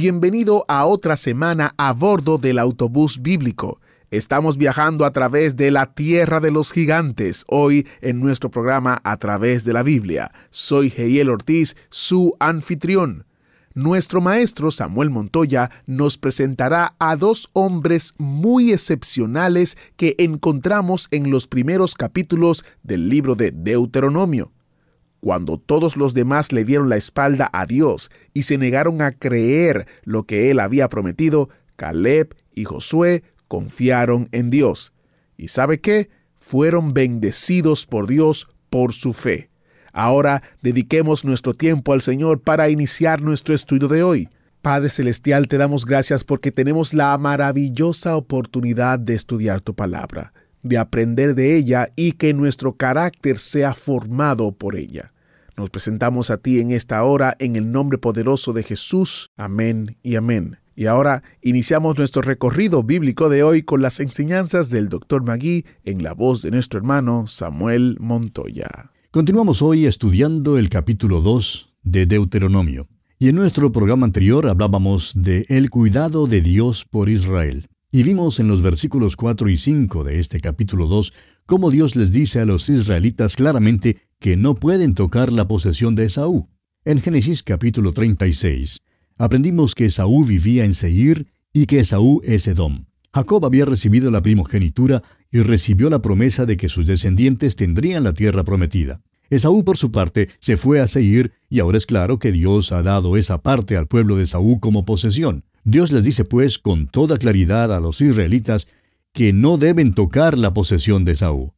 Bienvenido a otra semana a bordo del autobús bíblico. Estamos viajando a través de la tierra de los gigantes, hoy en nuestro programa A través de la Biblia. Soy Heiel Ortiz, su anfitrión. Nuestro maestro Samuel Montoya nos presentará a dos hombres muy excepcionales que encontramos en los primeros capítulos del libro de Deuteronomio. Cuando todos los demás le dieron la espalda a Dios y se negaron a creer lo que él había prometido, Caleb y Josué confiaron en Dios. ¿Y sabe qué? Fueron bendecidos por Dios por su fe. Ahora dediquemos nuestro tiempo al Señor para iniciar nuestro estudio de hoy. Padre Celestial, te damos gracias porque tenemos la maravillosa oportunidad de estudiar tu palabra, de aprender de ella y que nuestro carácter sea formado por ella. Nos presentamos a ti en esta hora en el nombre poderoso de Jesús. Amén y amén. Y ahora iniciamos nuestro recorrido bíblico de hoy con las enseñanzas del Dr. Magui en la voz de nuestro hermano Samuel Montoya. Continuamos hoy estudiando el capítulo 2 de Deuteronomio. Y en nuestro programa anterior hablábamos de el cuidado de Dios por Israel. Y vimos en los versículos 4 y 5 de este capítulo 2 cómo Dios les dice a los israelitas claramente que no pueden tocar la posesión de Esaú. En Génesis capítulo 36 aprendimos que Esaú vivía en Seir y que Esaú es Edom. Jacob había recibido la primogenitura y recibió la promesa de que sus descendientes tendrían la tierra prometida. Esaú, por su parte, se fue a Seir y ahora es claro que Dios ha dado esa parte al pueblo de Esaú como posesión. Dios les dice pues con toda claridad a los israelitas que no deben tocar la posesión de Esaú.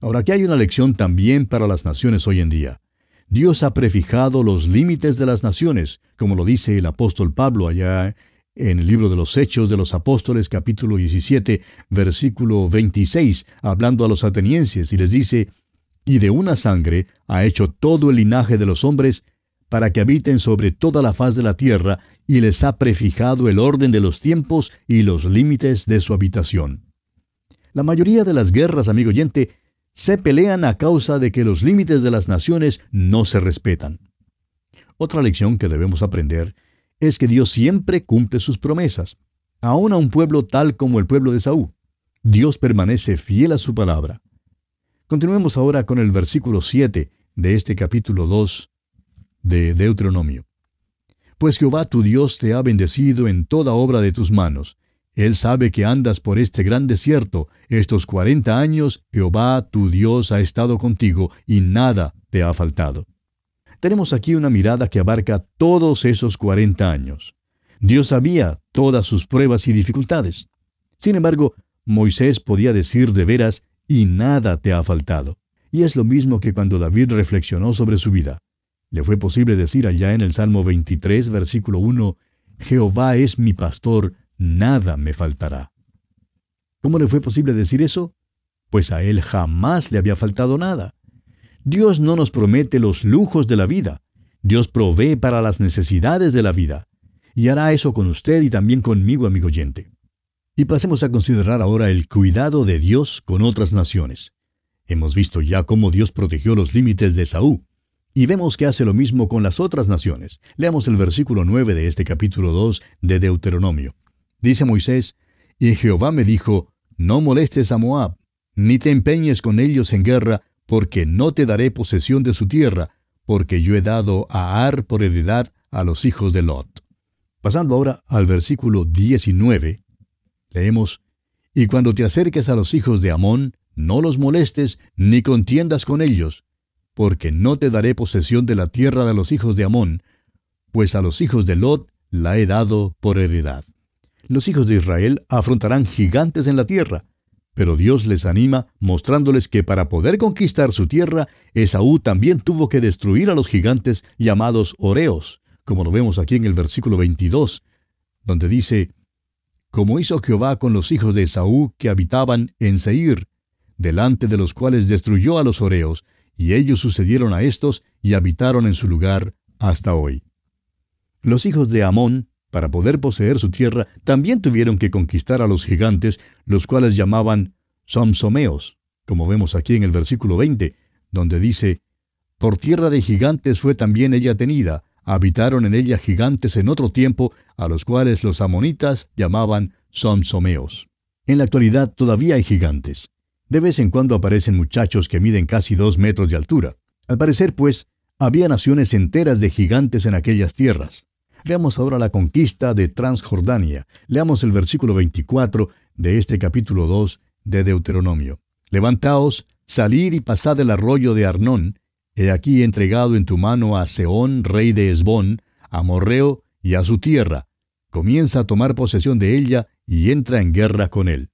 Ahora aquí hay una lección también para las naciones hoy en día. Dios ha prefijado los límites de las naciones, como lo dice el apóstol Pablo allá en el libro de los Hechos de los Apóstoles capítulo 17, versículo 26, hablando a los atenienses, y les dice, y de una sangre ha hecho todo el linaje de los hombres, para que habiten sobre toda la faz de la tierra, y les ha prefijado el orden de los tiempos y los límites de su habitación. La mayoría de las guerras, amigo oyente, se pelean a causa de que los límites de las naciones no se respetan. Otra lección que debemos aprender es que Dios siempre cumple sus promesas, aun a un pueblo tal como el pueblo de Saúl. Dios permanece fiel a su palabra. Continuemos ahora con el versículo 7 de este capítulo 2 de Deuteronomio. Pues Jehová tu Dios te ha bendecido en toda obra de tus manos, él sabe que andas por este gran desierto. Estos cuarenta años Jehová tu Dios ha estado contigo y nada te ha faltado. Tenemos aquí una mirada que abarca todos esos cuarenta años. Dios sabía todas sus pruebas y dificultades. Sin embargo, Moisés podía decir de veras, y nada te ha faltado. Y es lo mismo que cuando David reflexionó sobre su vida. Le fue posible decir allá en el Salmo 23, versículo 1, Jehová es mi pastor, nada me faltará. ¿Cómo le fue posible decir eso? Pues a él jamás le había faltado nada. Dios no nos promete los lujos de la vida. Dios provee para las necesidades de la vida. Y hará eso con usted y también conmigo, amigo oyente. Y pasemos a considerar ahora el cuidado de Dios con otras naciones. Hemos visto ya cómo Dios protegió los límites de Saúl. Y vemos que hace lo mismo con las otras naciones. Leamos el versículo 9 de este capítulo 2 de Deuteronomio. Dice Moisés, y Jehová me dijo, no molestes a Moab, ni te empeñes con ellos en guerra, porque no te daré posesión de su tierra, porque yo he dado a Ar por heredad a los hijos de Lot. Pasando ahora al versículo 19, leemos, Y cuando te acerques a los hijos de Amón, no los molestes, ni contiendas con ellos, porque no te daré posesión de la tierra de los hijos de Amón, pues a los hijos de Lot la he dado por heredad los hijos de Israel afrontarán gigantes en la tierra. Pero Dios les anima mostrándoles que para poder conquistar su tierra, Esaú también tuvo que destruir a los gigantes llamados Oreos, como lo vemos aquí en el versículo 22, donde dice, como hizo Jehová con los hijos de Esaú que habitaban en Seir, delante de los cuales destruyó a los oreos, y ellos sucedieron a estos y habitaron en su lugar hasta hoy. Los hijos de Amón, para poder poseer su tierra, también tuvieron que conquistar a los gigantes, los cuales llamaban Somsomeos, como vemos aquí en el versículo 20, donde dice, Por tierra de gigantes fue también ella tenida, habitaron en ella gigantes en otro tiempo, a los cuales los amonitas llamaban Somsomeos. En la actualidad todavía hay gigantes. De vez en cuando aparecen muchachos que miden casi dos metros de altura. Al parecer, pues, había naciones enteras de gigantes en aquellas tierras. Veamos ahora la conquista de Transjordania. Leamos el versículo 24 de este capítulo 2 de Deuteronomio. Levantaos, salid y pasad el arroyo de Arnón. He aquí entregado en tu mano a Seón, rey de Esbón, a Morreo y a su tierra. Comienza a tomar posesión de ella y entra en guerra con él.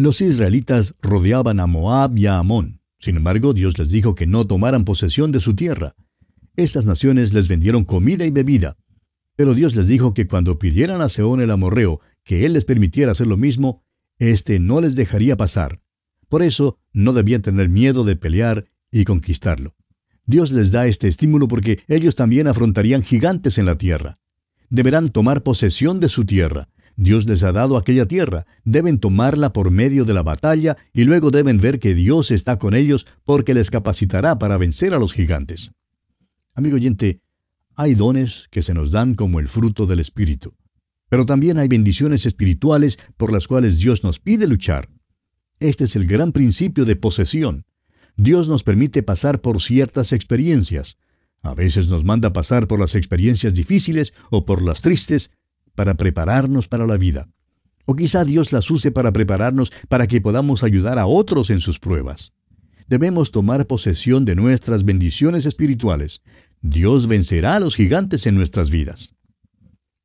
Los israelitas rodeaban a Moab y a Amón. Sin embargo, Dios les dijo que no tomaran posesión de su tierra. Estas naciones les vendieron comida y bebida. Pero Dios les dijo que cuando pidieran a Seón el amorreo que él les permitiera hacer lo mismo, éste no les dejaría pasar. Por eso no debían tener miedo de pelear y conquistarlo. Dios les da este estímulo porque ellos también afrontarían gigantes en la tierra. Deberán tomar posesión de su tierra. Dios les ha dado aquella tierra, deben tomarla por medio de la batalla y luego deben ver que Dios está con ellos porque les capacitará para vencer a los gigantes. Amigo oyente, hay dones que se nos dan como el fruto del Espíritu. Pero también hay bendiciones espirituales por las cuales Dios nos pide luchar. Este es el gran principio de posesión. Dios nos permite pasar por ciertas experiencias. A veces nos manda pasar por las experiencias difíciles o por las tristes para prepararnos para la vida. O quizá Dios las use para prepararnos para que podamos ayudar a otros en sus pruebas. Debemos tomar posesión de nuestras bendiciones espirituales. Dios vencerá a los gigantes en nuestras vidas.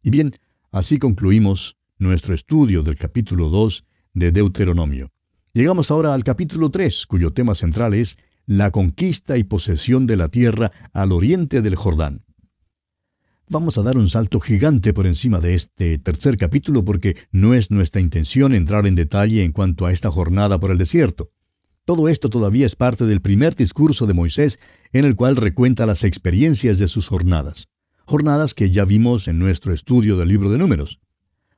Y bien, así concluimos nuestro estudio del capítulo 2 de Deuteronomio. Llegamos ahora al capítulo 3, cuyo tema central es la conquista y posesión de la tierra al oriente del Jordán. Vamos a dar un salto gigante por encima de este tercer capítulo porque no es nuestra intención entrar en detalle en cuanto a esta jornada por el desierto. Todo esto todavía es parte del primer discurso de Moisés en el cual recuenta las experiencias de sus jornadas. Jornadas que ya vimos en nuestro estudio del libro de números.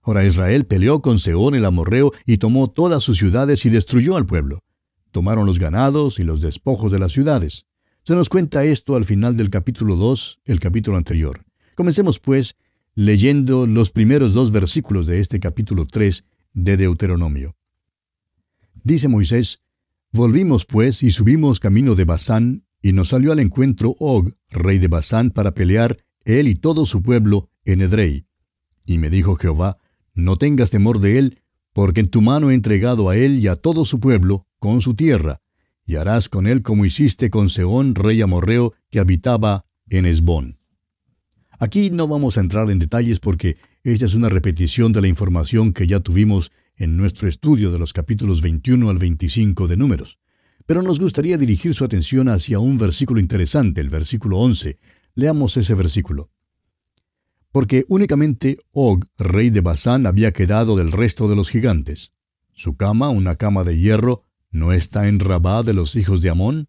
Ahora Israel peleó con Seón el amorreo y tomó todas sus ciudades y destruyó al pueblo. Tomaron los ganados y los despojos de las ciudades. Se nos cuenta esto al final del capítulo 2, el capítulo anterior. Comencemos, pues, leyendo los primeros dos versículos de este capítulo 3 de Deuteronomio. Dice Moisés, Volvimos, pues, y subimos camino de Basán, y nos salió al encuentro Og, rey de Basán, para pelear, él y todo su pueblo, en Edrei. Y me dijo Jehová, No tengas temor de él, porque en tu mano he entregado a él y a todo su pueblo, con su tierra, y harás con él como hiciste con Seón, rey amorreo, que habitaba en Esbón. Aquí no vamos a entrar en detalles porque esta es una repetición de la información que ya tuvimos en nuestro estudio de los capítulos 21 al 25 de Números. Pero nos gustaría dirigir su atención hacia un versículo interesante, el versículo 11. Leamos ese versículo. Porque únicamente Og, rey de Basán, había quedado del resto de los gigantes. Su cama, una cama de hierro, ¿no está en Rabá de los hijos de Amón?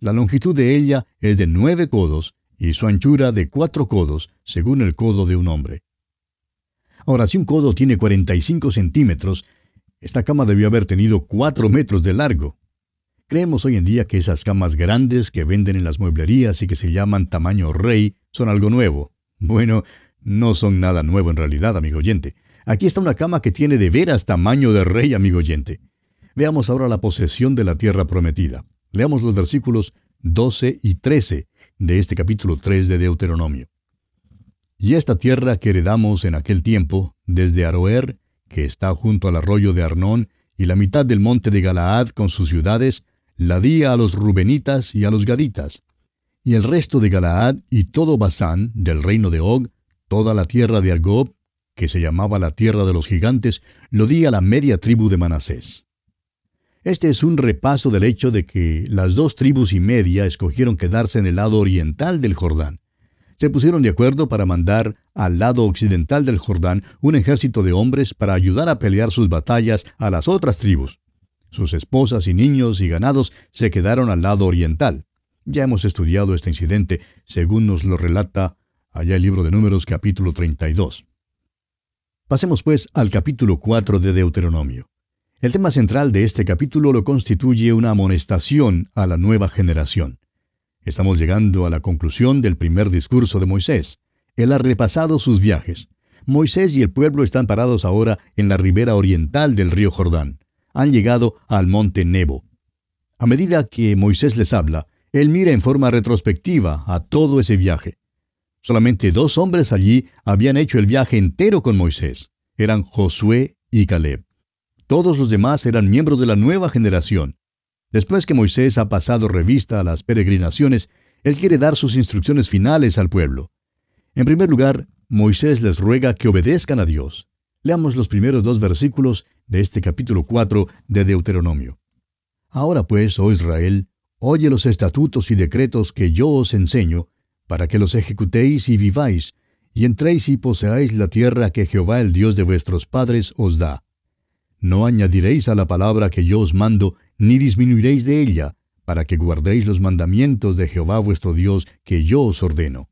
La longitud de ella es de nueve codos y su anchura de cuatro codos, según el codo de un hombre. Ahora, si un codo tiene 45 centímetros, esta cama debió haber tenido cuatro metros de largo. Creemos hoy en día que esas camas grandes que venden en las mueblerías y que se llaman tamaño rey son algo nuevo. Bueno, no son nada nuevo en realidad, amigo oyente. Aquí está una cama que tiene de veras tamaño de rey, amigo oyente. Veamos ahora la posesión de la tierra prometida. Leamos los versículos 12 y 13 de este capítulo 3 de Deuteronomio. Y esta tierra que heredamos en aquel tiempo, desde Aroer, que está junto al arroyo de Arnón, y la mitad del monte de Galaad con sus ciudades, la di a los Rubenitas y a los Gaditas. Y el resto de Galaad y todo Basán, del reino de Og, toda la tierra de Argob, que se llamaba la tierra de los gigantes, lo di a la media tribu de Manasés. Este es un repaso del hecho de que las dos tribus y media escogieron quedarse en el lado oriental del Jordán. se pusieron de acuerdo para mandar al lado occidental del Jordán un ejército de hombres para ayudar a pelear sus batallas a las otras tribus. Sus esposas y niños y ganados se quedaron al lado oriental. Ya hemos estudiado este incidente, según nos lo relata allá el libro de Números capítulo 32. Pasemos pues al capítulo 4 de Deuteronomio. El tema central de este capítulo lo constituye una amonestación a la nueva generación. Estamos llegando a la conclusión del primer discurso de Moisés. Él ha repasado sus viajes. Moisés y el pueblo están parados ahora en la ribera oriental del río Jordán. Han llegado al monte Nebo. A medida que Moisés les habla, él mira en forma retrospectiva a todo ese viaje. Solamente dos hombres allí habían hecho el viaje entero con Moisés. Eran Josué y Caleb. Todos los demás eran miembros de la nueva generación. Después que Moisés ha pasado revista a las peregrinaciones, él quiere dar sus instrucciones finales al pueblo. En primer lugar, Moisés les ruega que obedezcan a Dios. Leamos los primeros dos versículos de este capítulo 4 de Deuteronomio. Ahora pues, oh Israel, oye los estatutos y decretos que yo os enseño, para que los ejecutéis y viváis, y entréis y poseáis la tierra que Jehová el Dios de vuestros padres os da. No añadiréis a la palabra que yo os mando, ni disminuiréis de ella, para que guardéis los mandamientos de Jehová vuestro Dios que yo os ordeno.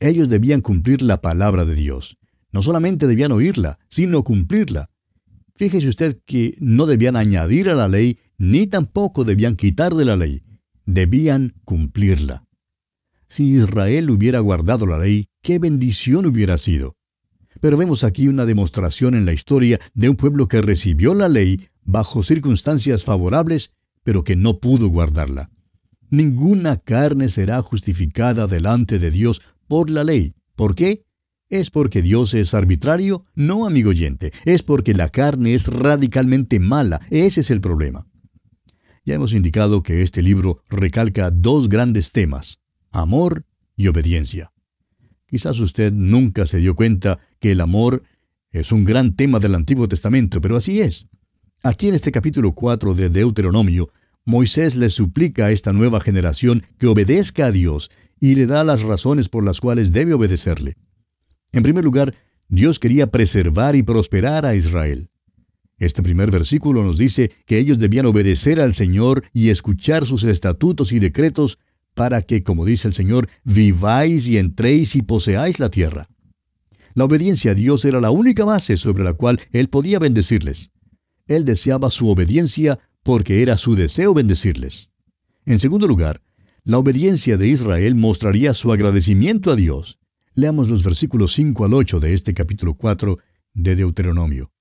Ellos debían cumplir la palabra de Dios. No solamente debían oírla, sino cumplirla. Fíjese usted que no debían añadir a la ley, ni tampoco debían quitar de la ley. Debían cumplirla. Si Israel hubiera guardado la ley, qué bendición hubiera sido. Pero vemos aquí una demostración en la historia de un pueblo que recibió la ley bajo circunstancias favorables, pero que no pudo guardarla. Ninguna carne será justificada delante de Dios por la ley. ¿Por qué? ¿Es porque Dios es arbitrario? No, amigo oyente, es porque la carne es radicalmente mala. Ese es el problema. Ya hemos indicado que este libro recalca dos grandes temas, amor y obediencia. Quizás usted nunca se dio cuenta que el amor es un gran tema del Antiguo Testamento, pero así es. Aquí en este capítulo 4 de Deuteronomio, Moisés le suplica a esta nueva generación que obedezca a Dios y le da las razones por las cuales debe obedecerle. En primer lugar, Dios quería preservar y prosperar a Israel. Este primer versículo nos dice que ellos debían obedecer al Señor y escuchar sus estatutos y decretos para que, como dice el Señor, viváis y entréis y poseáis la tierra. La obediencia a Dios era la única base sobre la cual Él podía bendecirles. Él deseaba su obediencia porque era su deseo bendecirles. En segundo lugar, la obediencia de Israel mostraría su agradecimiento a Dios. Leamos los versículos 5 al 8 de este capítulo 4 de Deuteronomio.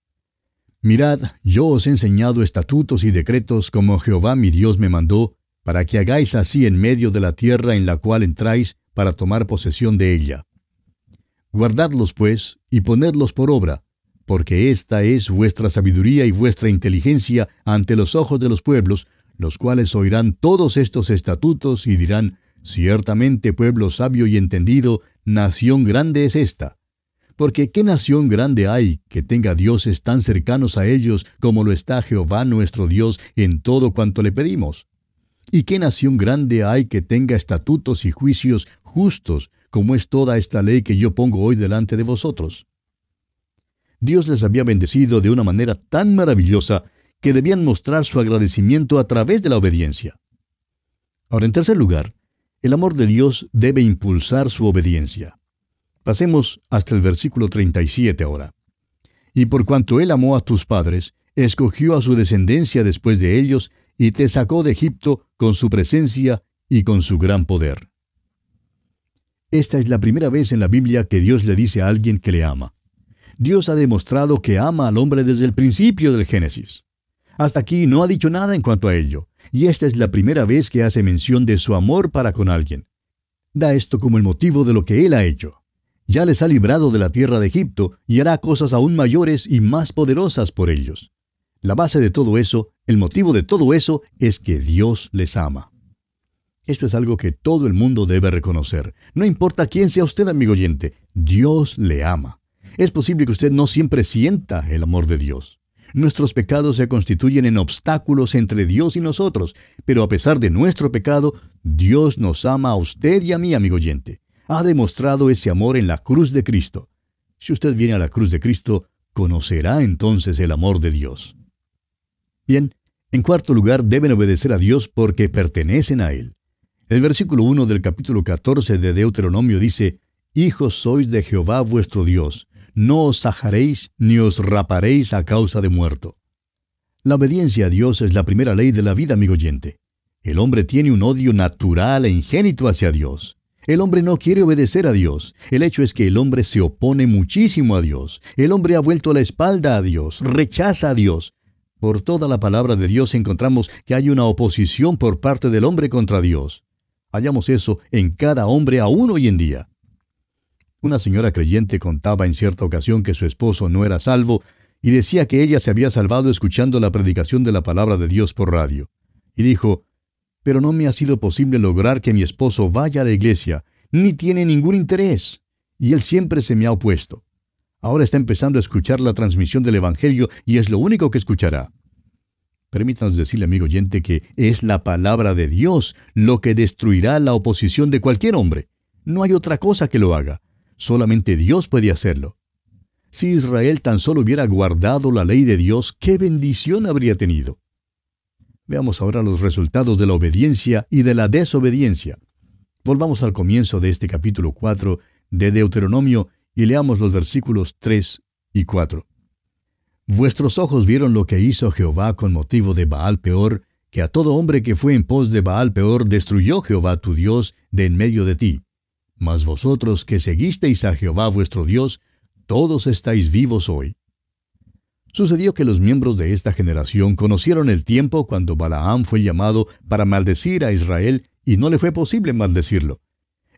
Mirad, yo os he enseñado estatutos y decretos como Jehová mi Dios me mandó, para que hagáis así en medio de la tierra en la cual entráis para tomar posesión de ella. Guardadlos, pues, y ponedlos por obra, porque esta es vuestra sabiduría y vuestra inteligencia ante los ojos de los pueblos, los cuales oirán todos estos estatutos y dirán, ciertamente pueblo sabio y entendido, nación grande es esta. Porque ¿qué nación grande hay que tenga dioses tan cercanos a ellos como lo está Jehová nuestro Dios en todo cuanto le pedimos? ¿Y qué nación grande hay que tenga estatutos y juicios justos como es toda esta ley que yo pongo hoy delante de vosotros? Dios les había bendecido de una manera tan maravillosa que debían mostrar su agradecimiento a través de la obediencia. Ahora, en tercer lugar, el amor de Dios debe impulsar su obediencia. Pasemos hasta el versículo 37 ahora. Y por cuanto Él amó a tus padres, escogió a su descendencia después de ellos, y te sacó de Egipto con su presencia y con su gran poder. Esta es la primera vez en la Biblia que Dios le dice a alguien que le ama. Dios ha demostrado que ama al hombre desde el principio del Génesis. Hasta aquí no ha dicho nada en cuanto a ello, y esta es la primera vez que hace mención de su amor para con alguien. Da esto como el motivo de lo que Él ha hecho. Ya les ha librado de la tierra de Egipto y hará cosas aún mayores y más poderosas por ellos. La base de todo eso, el motivo de todo eso, es que Dios les ama. Esto es algo que todo el mundo debe reconocer. No importa quién sea usted, amigo oyente, Dios le ama. Es posible que usted no siempre sienta el amor de Dios. Nuestros pecados se constituyen en obstáculos entre Dios y nosotros, pero a pesar de nuestro pecado, Dios nos ama a usted y a mí, amigo oyente. ha demostrado ese amor en la cruz de Cristo. Si usted viene a la cruz de Cristo, conocerá entonces el amor de Dios. Bien, en cuarto lugar, deben obedecer a Dios porque pertenecen a Él. El versículo 1 del capítulo 14 de Deuteronomio dice, Hijos sois de Jehová vuestro Dios, no os sajaréis ni os raparéis a causa de muerto. La obediencia a Dios es la primera ley de la vida, amigo oyente. El hombre tiene un odio natural e ingénito hacia Dios. El hombre no quiere obedecer a Dios. El hecho es que el hombre se opone muchísimo a Dios. El hombre ha vuelto la espalda a Dios, rechaza a Dios. Por toda la palabra de Dios encontramos que hay una oposición por parte del hombre contra Dios. Hallamos eso en cada hombre aún hoy en día. Una señora creyente contaba en cierta ocasión que su esposo no era salvo y decía que ella se había salvado escuchando la predicación de la palabra de Dios por radio. Y dijo, pero no me ha sido posible lograr que mi esposo vaya a la iglesia, ni tiene ningún interés, y él siempre se me ha opuesto. Ahora está empezando a escuchar la transmisión del Evangelio y es lo único que escuchará. Permítanos decirle, amigo oyente, que es la palabra de Dios lo que destruirá la oposición de cualquier hombre. No hay otra cosa que lo haga. Solamente Dios puede hacerlo. Si Israel tan solo hubiera guardado la ley de Dios, qué bendición habría tenido. Veamos ahora los resultados de la obediencia y de la desobediencia. Volvamos al comienzo de este capítulo 4 de Deuteronomio y leamos los versículos 3 y 4. Vuestros ojos vieron lo que hizo Jehová con motivo de Baal peor, que a todo hombre que fue en pos de Baal peor destruyó Jehová tu Dios de en medio de ti. Mas vosotros que seguisteis a Jehová vuestro Dios, todos estáis vivos hoy. Sucedió que los miembros de esta generación conocieron el tiempo cuando Balaam fue llamado para maldecir a Israel y no le fue posible maldecirlo.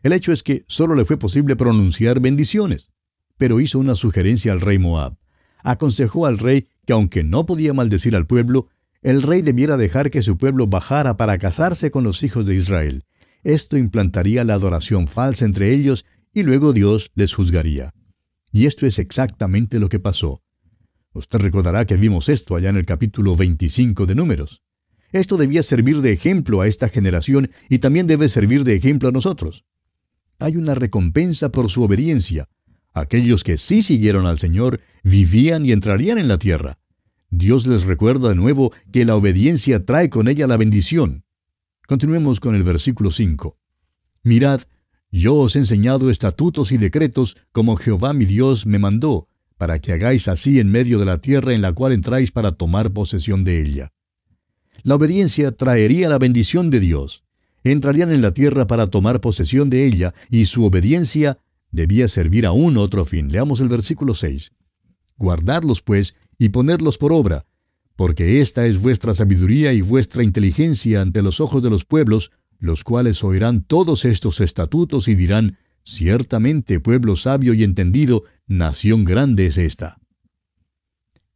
El hecho es que solo le fue posible pronunciar bendiciones. Pero hizo una sugerencia al rey Moab. Aconsejó al rey que aunque no podía maldecir al pueblo, el rey debiera dejar que su pueblo bajara para casarse con los hijos de Israel. Esto implantaría la adoración falsa entre ellos y luego Dios les juzgaría. Y esto es exactamente lo que pasó. Usted recordará que vimos esto allá en el capítulo 25 de Números. Esto debía servir de ejemplo a esta generación y también debe servir de ejemplo a nosotros. Hay una recompensa por su obediencia. Aquellos que sí siguieron al Señor vivían y entrarían en la tierra. Dios les recuerda de nuevo que la obediencia trae con ella la bendición. Continuemos con el versículo 5. Mirad, yo os he enseñado estatutos y decretos como Jehová mi Dios me mandó, para que hagáis así en medio de la tierra en la cual entráis para tomar posesión de ella. La obediencia traería la bendición de Dios. Entrarían en la tierra para tomar posesión de ella, y su obediencia debía servir a un otro fin. Leamos el versículo 6. Guardadlos, pues, y ponedlos por obra, porque esta es vuestra sabiduría y vuestra inteligencia ante los ojos de los pueblos, los cuales oirán todos estos estatutos y dirán, Ciertamente, pueblo sabio y entendido, nación grande es esta.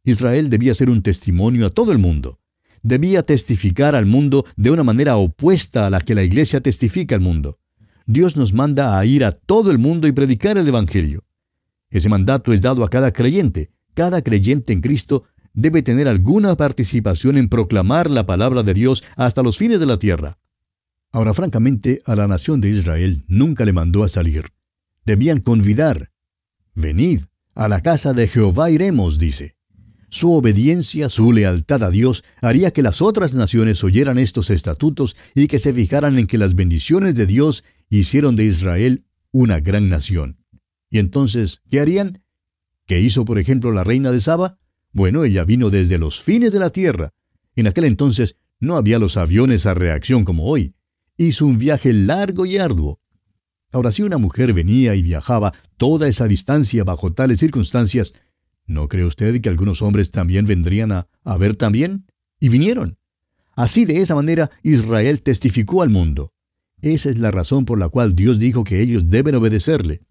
Israel debía ser un testimonio a todo el mundo. Debía testificar al mundo de una manera opuesta a la que la iglesia testifica al mundo. Dios nos manda a ir a todo el mundo y predicar el Evangelio. Ese mandato es dado a cada creyente. Cada creyente en Cristo debe tener alguna participación en proclamar la palabra de Dios hasta los fines de la tierra. Ahora, francamente, a la nación de Israel nunca le mandó a salir. Debían convidar. Venid, a la casa de Jehová iremos, dice. Su obediencia, su lealtad a Dios haría que las otras naciones oyeran estos estatutos y que se fijaran en que las bendiciones de Dios hicieron de Israel una gran nación. Y entonces, ¿qué harían? ¿Qué hizo, por ejemplo, la reina de Saba? Bueno, ella vino desde los fines de la tierra. En aquel entonces no había los aviones a reacción como hoy hizo un viaje largo y arduo. Ahora, si una mujer venía y viajaba toda esa distancia bajo tales circunstancias, ¿no cree usted que algunos hombres también vendrían a, ver también? Y vinieron. Así de esa manera Israel testificó al mundo. Esa es la razón por la cual Dios dijo que ellos deben obedecerle.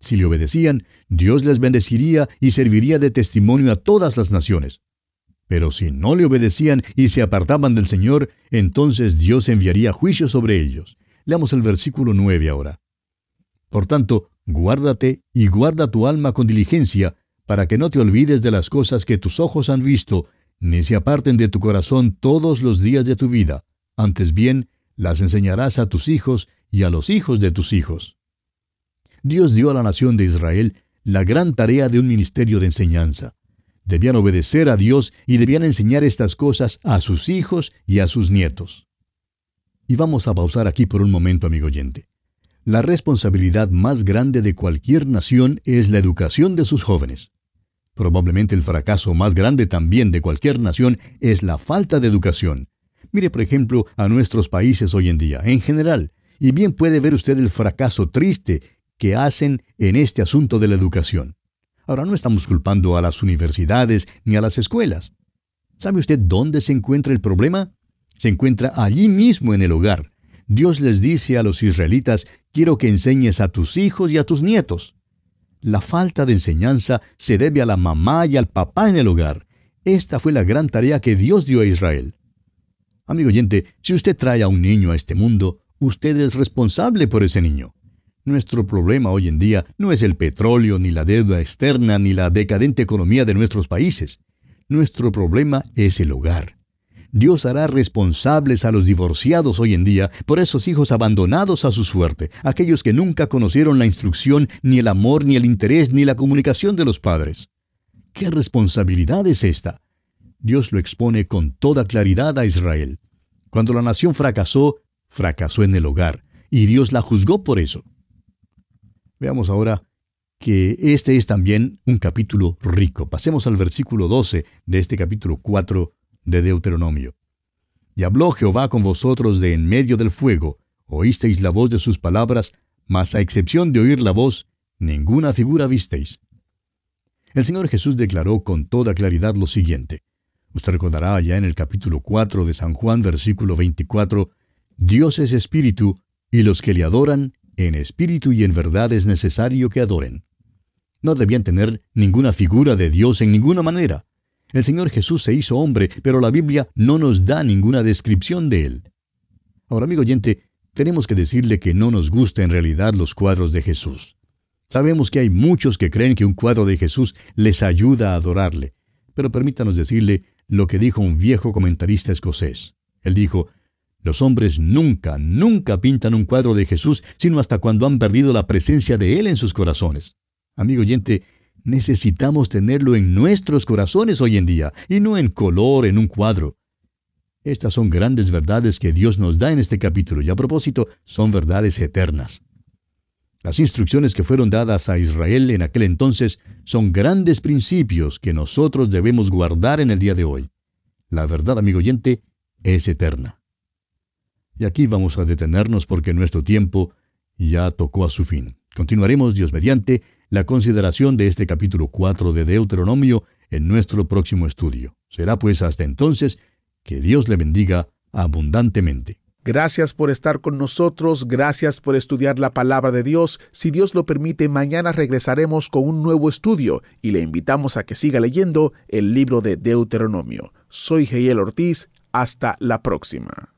Si le obedecían, Dios les bendeciría y serviría de testimonio a todas las naciones. Pero si no le obedecían y se apartaban del Señor, entonces Dios enviaría juicio sobre ellos. Leamos el versículo 9 ahora. Por tanto, guárdate y guarda tu alma con diligencia, para que no te olvides de las cosas que tus ojos han visto, ni se aparten de tu corazón todos los días de tu vida. Antes bien, las enseñarás a tus hijos y a los hijos de tus hijos. Dios dio a la nación de Israel la gran tarea de un ministerio de enseñanza. Debían obedecer a Dios y debían enseñar estas cosas a sus hijos y a sus nietos. Y vamos a pausar aquí por un momento, amigo oyente. La responsabilidad más grande de cualquier nación es la educación de sus jóvenes. Probablemente el fracaso más grande también de cualquier nación es la falta de educación. Mire, por ejemplo, a nuestros países hoy en día, en general, y bien puede ver usted el fracaso triste que hacen en este asunto de la educación. Ahora no estamos culpando a las universidades ni a las escuelas. ¿Sabe usted dónde se encuentra el problema? Se encuentra allí mismo en el hogar. Dios les dice a los israelitas, quiero que enseñes a tus hijos y a tus nietos. La falta de enseñanza se debe a la mamá y al papá en el hogar. Esta fue la gran tarea que Dios dio a Israel. Amigo oyente, si usted trae a un niño a este mundo, usted es responsable por ese niño. Nuestro problema hoy en día no es el petróleo, ni la deuda externa, ni la decadente economía de nuestros países. Nuestro problema es el hogar. Dios hará responsables a los divorciados hoy en día por esos hijos abandonados a su suerte, aquellos que nunca conocieron la instrucción, ni el amor, ni el interés, ni la comunicación de los padres. ¿Qué responsabilidad es esta? Dios lo expone con toda claridad a Israel. Cuando la nación fracasó, fracasó en el hogar, y Dios la juzgó por eso. Veamos ahora que este es también un capítulo rico. Pasemos al versículo 12 de este capítulo 4 de Deuteronomio. Y habló Jehová con vosotros de en medio del fuego, oísteis la voz de sus palabras, mas a excepción de oír la voz, ninguna figura visteis. El Señor Jesús declaró con toda claridad lo siguiente. Usted recordará ya en el capítulo 4 de San Juan, versículo 24, Dios es espíritu, y los que le adoran en espíritu y en verdad es necesario que adoren. No debían tener ninguna figura de Dios en ninguna manera. El Señor Jesús se hizo hombre, pero la Biblia no nos da ninguna descripción de él. Ahora, amigo oyente, tenemos que decirle que no nos gustan en realidad los cuadros de Jesús. Sabemos que hay muchos que creen que un cuadro de Jesús les ayuda a adorarle, pero permítanos decirle lo que dijo un viejo comentarista escocés. Él dijo, los hombres nunca, nunca pintan un cuadro de Jesús, sino hasta cuando han perdido la presencia de Él en sus corazones. Amigo oyente, necesitamos tenerlo en nuestros corazones hoy en día, y no en color, en un cuadro. Estas son grandes verdades que Dios nos da en este capítulo, y a propósito, son verdades eternas. Las instrucciones que fueron dadas a Israel en aquel entonces son grandes principios que nosotros debemos guardar en el día de hoy. La verdad, amigo oyente, es eterna. Y aquí vamos a detenernos porque nuestro tiempo ya tocó a su fin. Continuaremos, Dios mediante, la consideración de este capítulo 4 de Deuteronomio en nuestro próximo estudio. Será pues hasta entonces que Dios le bendiga abundantemente. Gracias por estar con nosotros, gracias por estudiar la palabra de Dios. Si Dios lo permite, mañana regresaremos con un nuevo estudio y le invitamos a que siga leyendo el libro de Deuteronomio. Soy Geiel Ortiz, hasta la próxima.